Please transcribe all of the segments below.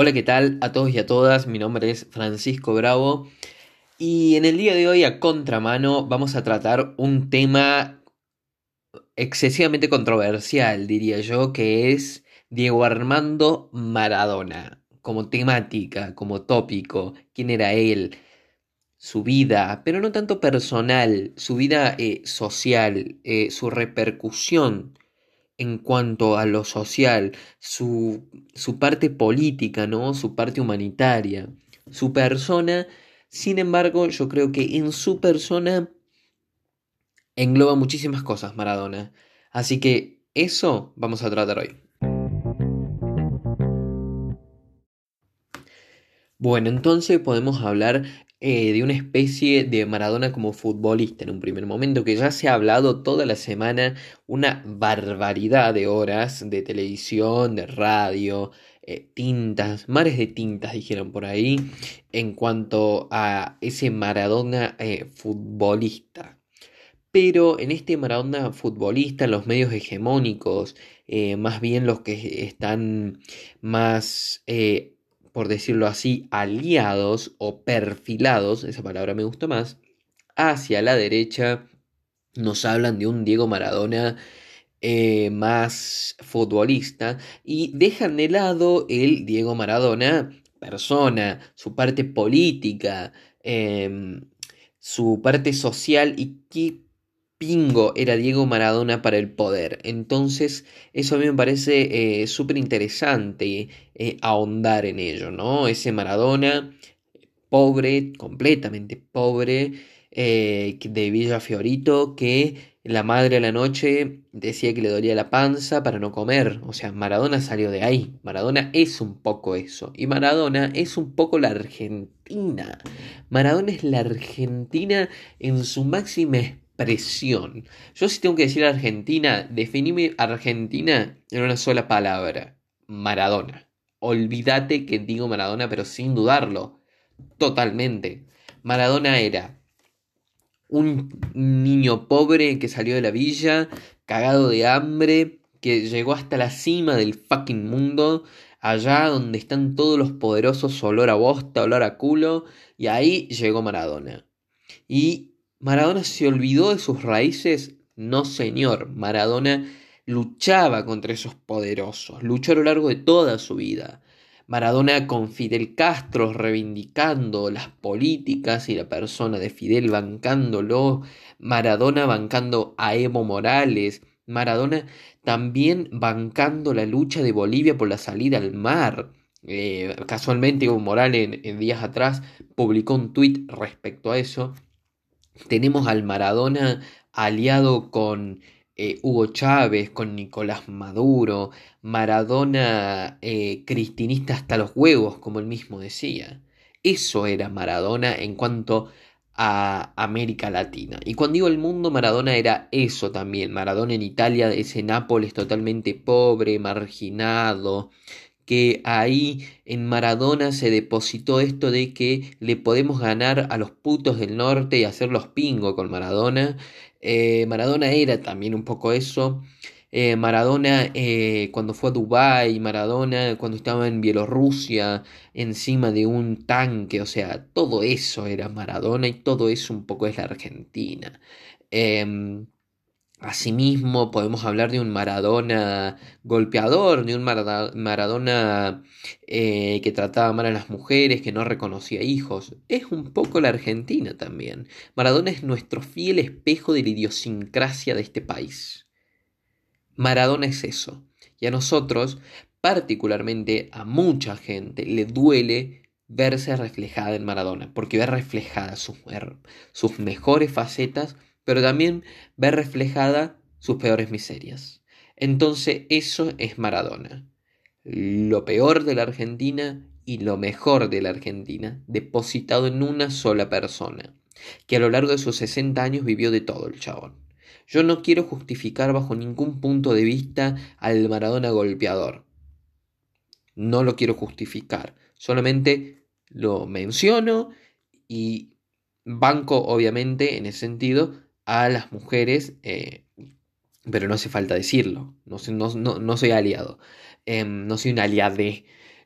Hola, ¿qué tal a todos y a todas? Mi nombre es Francisco Bravo y en el día de hoy a contramano vamos a tratar un tema excesivamente controversial, diría yo, que es Diego Armando Maradona, como temática, como tópico, quién era él, su vida, pero no tanto personal, su vida eh, social, eh, su repercusión en cuanto a lo social, su, su parte política, ¿no? Su parte humanitaria, su persona. Sin embargo, yo creo que en su persona engloba muchísimas cosas Maradona. Así que eso vamos a tratar hoy. Bueno, entonces podemos hablar eh, de una especie de Maradona como futbolista en un primer momento, que ya se ha hablado toda la semana una barbaridad de horas de televisión, de radio, eh, tintas, mares de tintas dijeron por ahí, en cuanto a ese Maradona eh, futbolista. Pero en este Maradona futbolista, los medios hegemónicos, más bien los que están más por decirlo así, aliados o perfilados, esa palabra me gusta más, hacia la derecha nos hablan de un Diego Maradona eh, más futbolista y dejan de lado el Diego Maradona persona, su parte política, em, su parte social y qué pingo era Diego Maradona para el poder. Entonces, eso a mí me parece eh, súper interesante eh, ahondar en ello, ¿no? Ese Maradona pobre, completamente pobre, eh, de Villa Fiorito, que la madre a la noche decía que le dolía la panza para no comer. O sea, Maradona salió de ahí. Maradona es un poco eso. Y Maradona es un poco la Argentina. Maradona es la Argentina en su máxima presión. Yo si tengo que decir Argentina, definime Argentina en una sola palabra. Maradona. Olvídate que digo Maradona, pero sin dudarlo. Totalmente. Maradona era un niño pobre que salió de la villa, cagado de hambre, que llegó hasta la cima del fucking mundo, allá donde están todos los poderosos, olor a bosta, olor a culo, y ahí llegó Maradona. Y ¿Maradona se olvidó de sus raíces? No, señor. Maradona luchaba contra esos poderosos, luchó a lo largo de toda su vida. Maradona con Fidel Castro reivindicando las políticas y la persona de Fidel bancándolo, Maradona bancando a Evo Morales, Maradona también bancando la lucha de Bolivia por la salida al mar. Eh, casualmente Evo Morales en, días atrás publicó un tuit respecto a eso tenemos al Maradona aliado con eh, Hugo Chávez, con Nicolás Maduro, Maradona eh, cristinista hasta los huevos, como él mismo decía. Eso era Maradona en cuanto a América Latina. Y cuando digo el mundo, Maradona era eso también. Maradona en Italia, ese Nápoles totalmente pobre, marginado, que ahí en Maradona se depositó esto de que le podemos ganar a los putos del norte y hacerlos pingo con Maradona. Eh, Maradona era también un poco eso. Eh, Maradona eh, cuando fue a Dubái, Maradona cuando estaba en Bielorrusia encima de un tanque, o sea, todo eso era Maradona y todo eso un poco es la Argentina. Em, Asimismo, podemos hablar de un Maradona golpeador, de un Maradona eh, que trataba mal a las mujeres, que no reconocía hijos. Es un poco la Argentina también. Maradona es nuestro fiel espejo de la idiosincrasia de este país. Maradona es eso. Y a nosotros, particularmente a mucha gente, le duele verse reflejada en Maradona, porque ve reflejadas sus, sus mejores facetas pero también ver reflejada sus peores miserias. Entonces eso es Maradona. Lo peor de la Argentina y lo mejor de la Argentina depositado en una sola persona, que a lo largo de sus 60 años vivió de todo el chabón. Yo no quiero justificar bajo ningún punto de vista al Maradona golpeador. No lo quiero justificar, solamente lo menciono y banco obviamente en ese sentido a las mujeres, eh, pero no hace falta decirlo, no, no, no, soy aliado, em, no soy un aliade.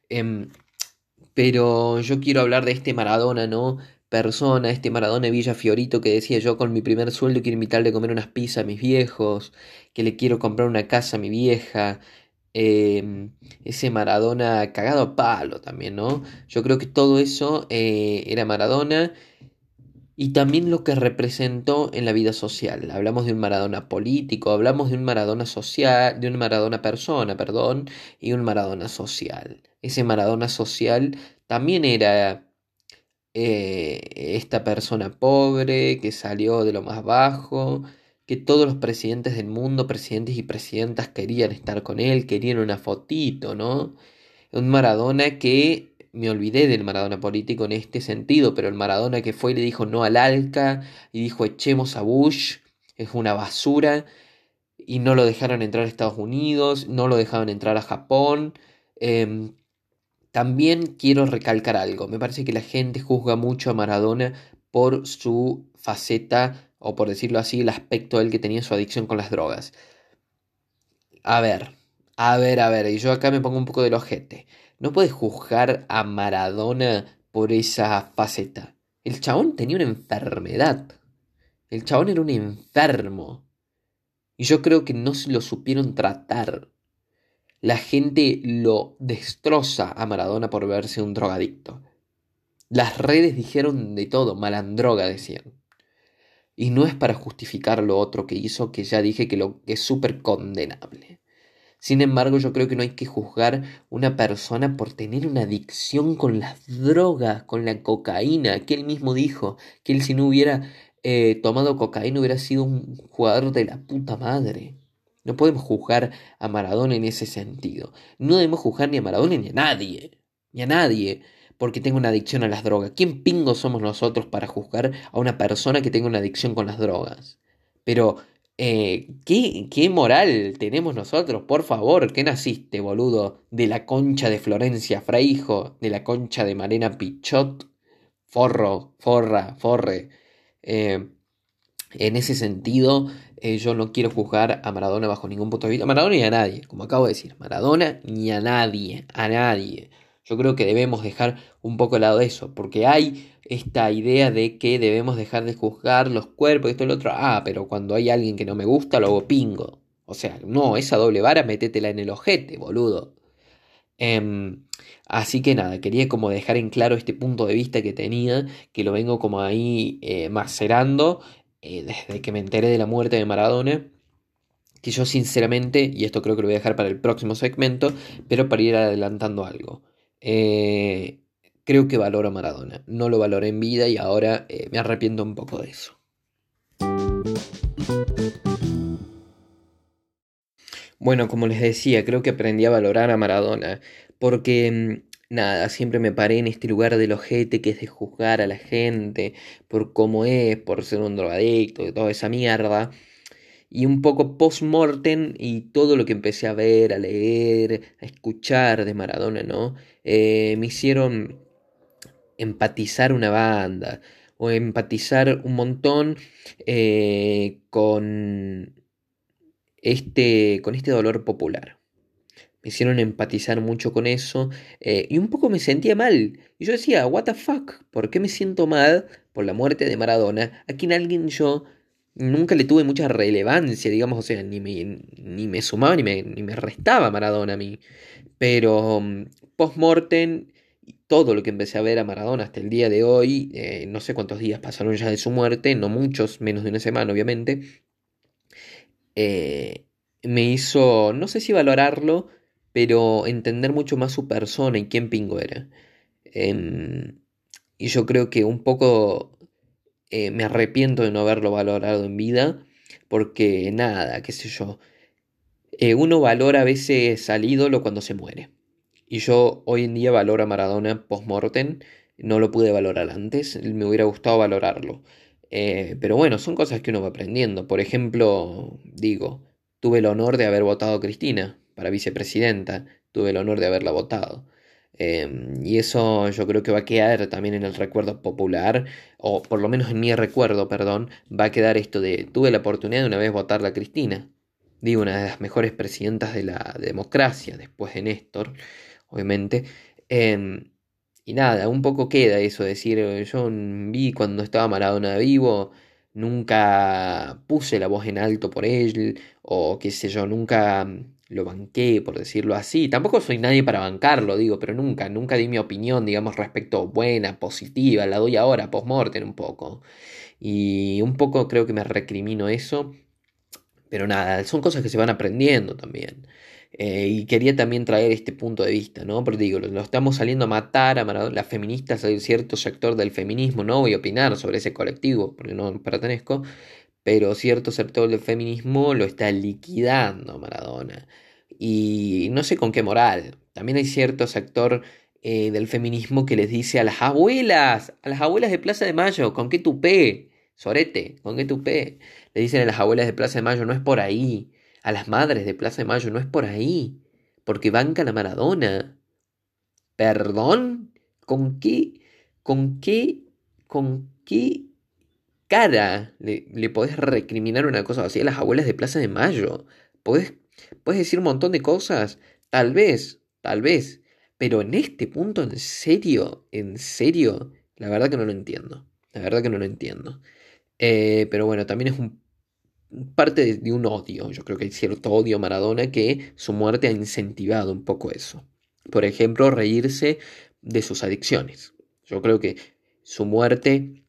Em, Pero yo quiero hablar de este Maradona, ¿no? Persona, este Maradona Villa Fiorito que decía yo con mi primer sueldo quiero invitarle a comer unas pizzas a mis viejos, que le quiero comprar una casa a mi vieja, Em, ese Maradona cagado a palo también, ¿no? Yo creo que todo eso eh, era Maradona y también lo que representó en la vida social. Hablamos de un Maradona político, hablamos de un Maradona social, de un Maradona persona, perdón, y un Maradona social. Ese Maradona social también era eh, esta persona pobre que salió de lo más bajo que todos los presidentes del mundo, presidentes y presidentas querían estar con él, querían una fotito, ¿no? Un Maradona que me olvidé del Maradona político en este sentido, pero el Maradona que fue y le dijo no al Alca y dijo echemos a Bush, es una basura, y no lo dejaron entrar a Estados Unidos, no lo dejaron entrar a Japón. Em, también quiero recalcar algo, me parece que la gente juzga mucho a Maradona por su faceta o por decirlo así, el aspecto del que tenía su adicción con las drogas. A ver, a ver, a ver, y yo acá me pongo un poco del ojete. No puedes juzgar a Maradona por esa faceta. El chabón tenía una enfermedad. El chabón era un enfermo. Y yo creo que no se lo supieron tratar. La gente lo destroza a Maradona por verse un drogadicto. Las redes dijeron de todo, malandroga decían. Y no es para justificar lo otro que hizo, que ya dije que, lo, que es súper condenable. Sin embargo, yo creo que no hay que juzgar una persona por tener una adicción con las drogas, con la cocaína, que él mismo dijo que él si no hubiera eh, tomado cocaína hubiera sido un jugador de la puta madre. No podemos juzgar a Maradona en ese sentido. No debemos juzgar ni a Maradona ni a nadie. Ni a nadie porque tengo una adicción a las drogas. ¿Quién pingo somos nosotros para juzgar a una persona que tenga una adicción con las drogas? Pero, eh, ¿qué, ¿qué moral tenemos nosotros? Por favor, ¿qué naciste, boludo? De la concha de Florencia Fraijo, de la concha de Marena Pichot, forro, forra, forre. Eh, en ese sentido, eh, yo no quiero juzgar a Maradona bajo ningún punto de vista. Maradona ni a nadie, como acabo de decir. Maradona ni a nadie, a nadie. Yo creo que debemos dejar un poco al lado de eso, porque hay esta idea de que debemos dejar de juzgar los cuerpos, esto y lo otro. Ah, pero cuando hay alguien que no me gusta, lo hago pingo. O sea, no, esa doble vara, métetela en el ojete, boludo. Em, así que nada, quería como dejar en claro este punto de vista que tenía, que lo vengo como ahí eh, macerando eh, desde que me enteré de la muerte de Maradona que yo sinceramente, y esto creo que lo voy a dejar para el próximo segmento, pero para ir adelantando algo. Eh, creo que valoro a Maradona. No lo valoré en vida y ahora eh, me arrepiento un poco de eso. Bueno, como les decía, creo que aprendí a valorar a Maradona. Porque, mm, nada, siempre me paré en este lugar del ojete que es de juzgar a la gente por cómo es, por ser un drogadicto y toda esa mierda y un poco post-mortem y todo lo que empecé a ver, a leer, a escuchar de Maradona, ¿no? Eh, me hicieron empatizar una banda o empatizar un montón eh, con, este, con este dolor popular. Me hicieron empatizar mucho con eso eh, y un poco me sentía mal. Y yo decía, what the fuck, ¿por qué me siento mal por la muerte de Maradona? A quien alguien yo nunca le tuve mucha relevancia, digamos, o sea, ni me, ni me sumaba ni me, ni me restaba Maradona a mí. Pero mm, post-mortem, todo lo que empecé a ver a Maradona hasta el día de hoy, eh, no sé cuántos días pasaron ya de su muerte, no muchos, menos de una semana, obviamente, eh, me hizo, no sé si valorarlo, pero entender mucho más su persona y quién pingo era. Em, y yo creo que un poco eh, me arrepiento de no haberlo valorado en vida, porque nada, qué sé yo. Eh, uno valora a veces al ídolo cuando se muere. Y yo hoy en día valoro a Maradona post-mortem. No lo pude valorar antes, me hubiera gustado valorarlo. Eh, pero bueno, son cosas que uno va aprendiendo. Por ejemplo, digo, tuve el honor de haber votado a Cristina para vicepresidenta. Tuve el honor de haberla votado. Em, y eso yo creo que va a quedar también en el recuerdo popular, o por lo menos en mi recuerdo, perdón, va a quedar esto de tuve la oportunidad de una vez votarla a Cristina. Digo, una de las mejores presidentas de la democracia, después de Néstor, obviamente. Em, y nada, un poco queda eso, decir, yo vi cuando estaba Maradona vivo, nunca puse la voz en alto por él, o qué sé yo, nunca lo banqué, por decirlo así. Tampoco soy nadie para bancarlo, digo, pero nunca, nunca di mi opinión, digamos, respecto buena, positiva, la doy ahora, post-mortem un poco. Y un poco creo que me recrimino eso, pero nada, son cosas que se van aprendiendo también. Eh, y quería también traer este punto de vista, ¿no? Porque digo, lo, estamos saliendo a matar a las feministas, hay cierto sector del feminismo, no voy a opinar sobre ese colectivo, porque no pertenezco, pero cierto sector del feminismo lo está liquidando Maradona. Y no sé con qué moral. También hay cierto sector eh, del feminismo que les dice a las abuelas, a las abuelas de Plaza de Mayo, ¿con qué tupé? Sorete, ¿con qué tupé? Le dicen a las abuelas de Plaza de Mayo, no es por ahí. A las madres de Plaza de Mayo, no es por ahí. Porque banca la Maradona. ¿Perdón? ¿Con qué? ¿Con qué? ¿Con qué cara le, le podés recriminar una cosa así a las abuelas de Plaza de Mayo? ¿Podés, ¿Puedes decir un montón de cosas? Tal vez, tal vez. Pero en este punto, ¿en serio? ¿En serio? La verdad que no lo entiendo. La verdad que no lo entiendo. Eh, pero bueno, también es un, parte de, de, un odio. Yo creo que hay cierto odio a Maradona que su muerte ha incentivado un poco eso. Por ejemplo, reírse de sus adicciones. Yo creo que su muerte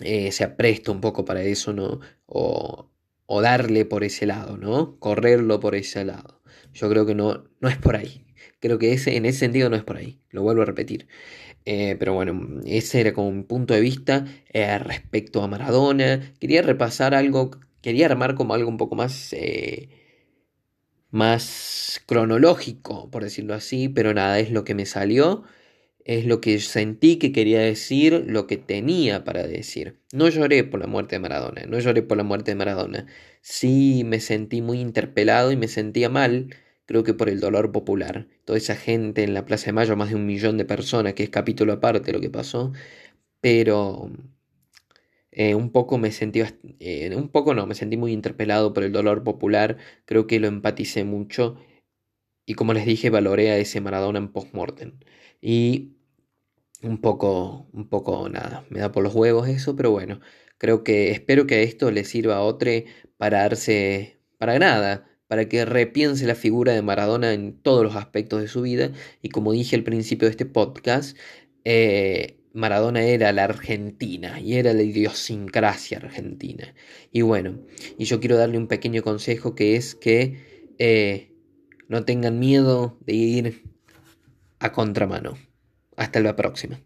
eh, se apresta un poco para eso, ¿no? O, o, darle por ese lado, ¿no? Correrlo por ese lado. Yo creo que no, no es por ahí. Creo que ese, en ese sentido no es por ahí. Lo vuelvo a repetir. Eh, pero bueno, ese era como un punto de vista eh, respecto a Maradona. Quería repasar algo, quería armar como algo un poco más, más cronológico, por decirlo así, pero nada, es lo que me salió es lo que sentí que quería decir, lo que tenía para decir. No lloré por la muerte de Maradona, no lloré por la muerte de Maradona. Sí me sentí muy interpelado y me sentía mal, creo que por el dolor popular. Toda esa gente en la Plaza de Mayo, más de un millón de personas, que es capítulo aparte lo que pasó, pero eh, un poco me sentí, eh, un poco no, me sentí muy interpelado por el dolor popular, creo que lo empaticé mucho y como les dije, valoré a ese Maradona en post-mortem. Y un poco, un poco nada, me da por los huevos eso, pero bueno, creo que espero que esto le sirva a otro para darse, para nada, para que repiense la figura de Maradona en todos los aspectos de su vida. Y como dije al principio de este podcast, eh, Maradona era la Argentina y era la idiosincrasia argentina. Y bueno, y yo quiero darle un pequeño consejo que es que eh, no tengan miedo de ir a contramano. Hasta la próxima.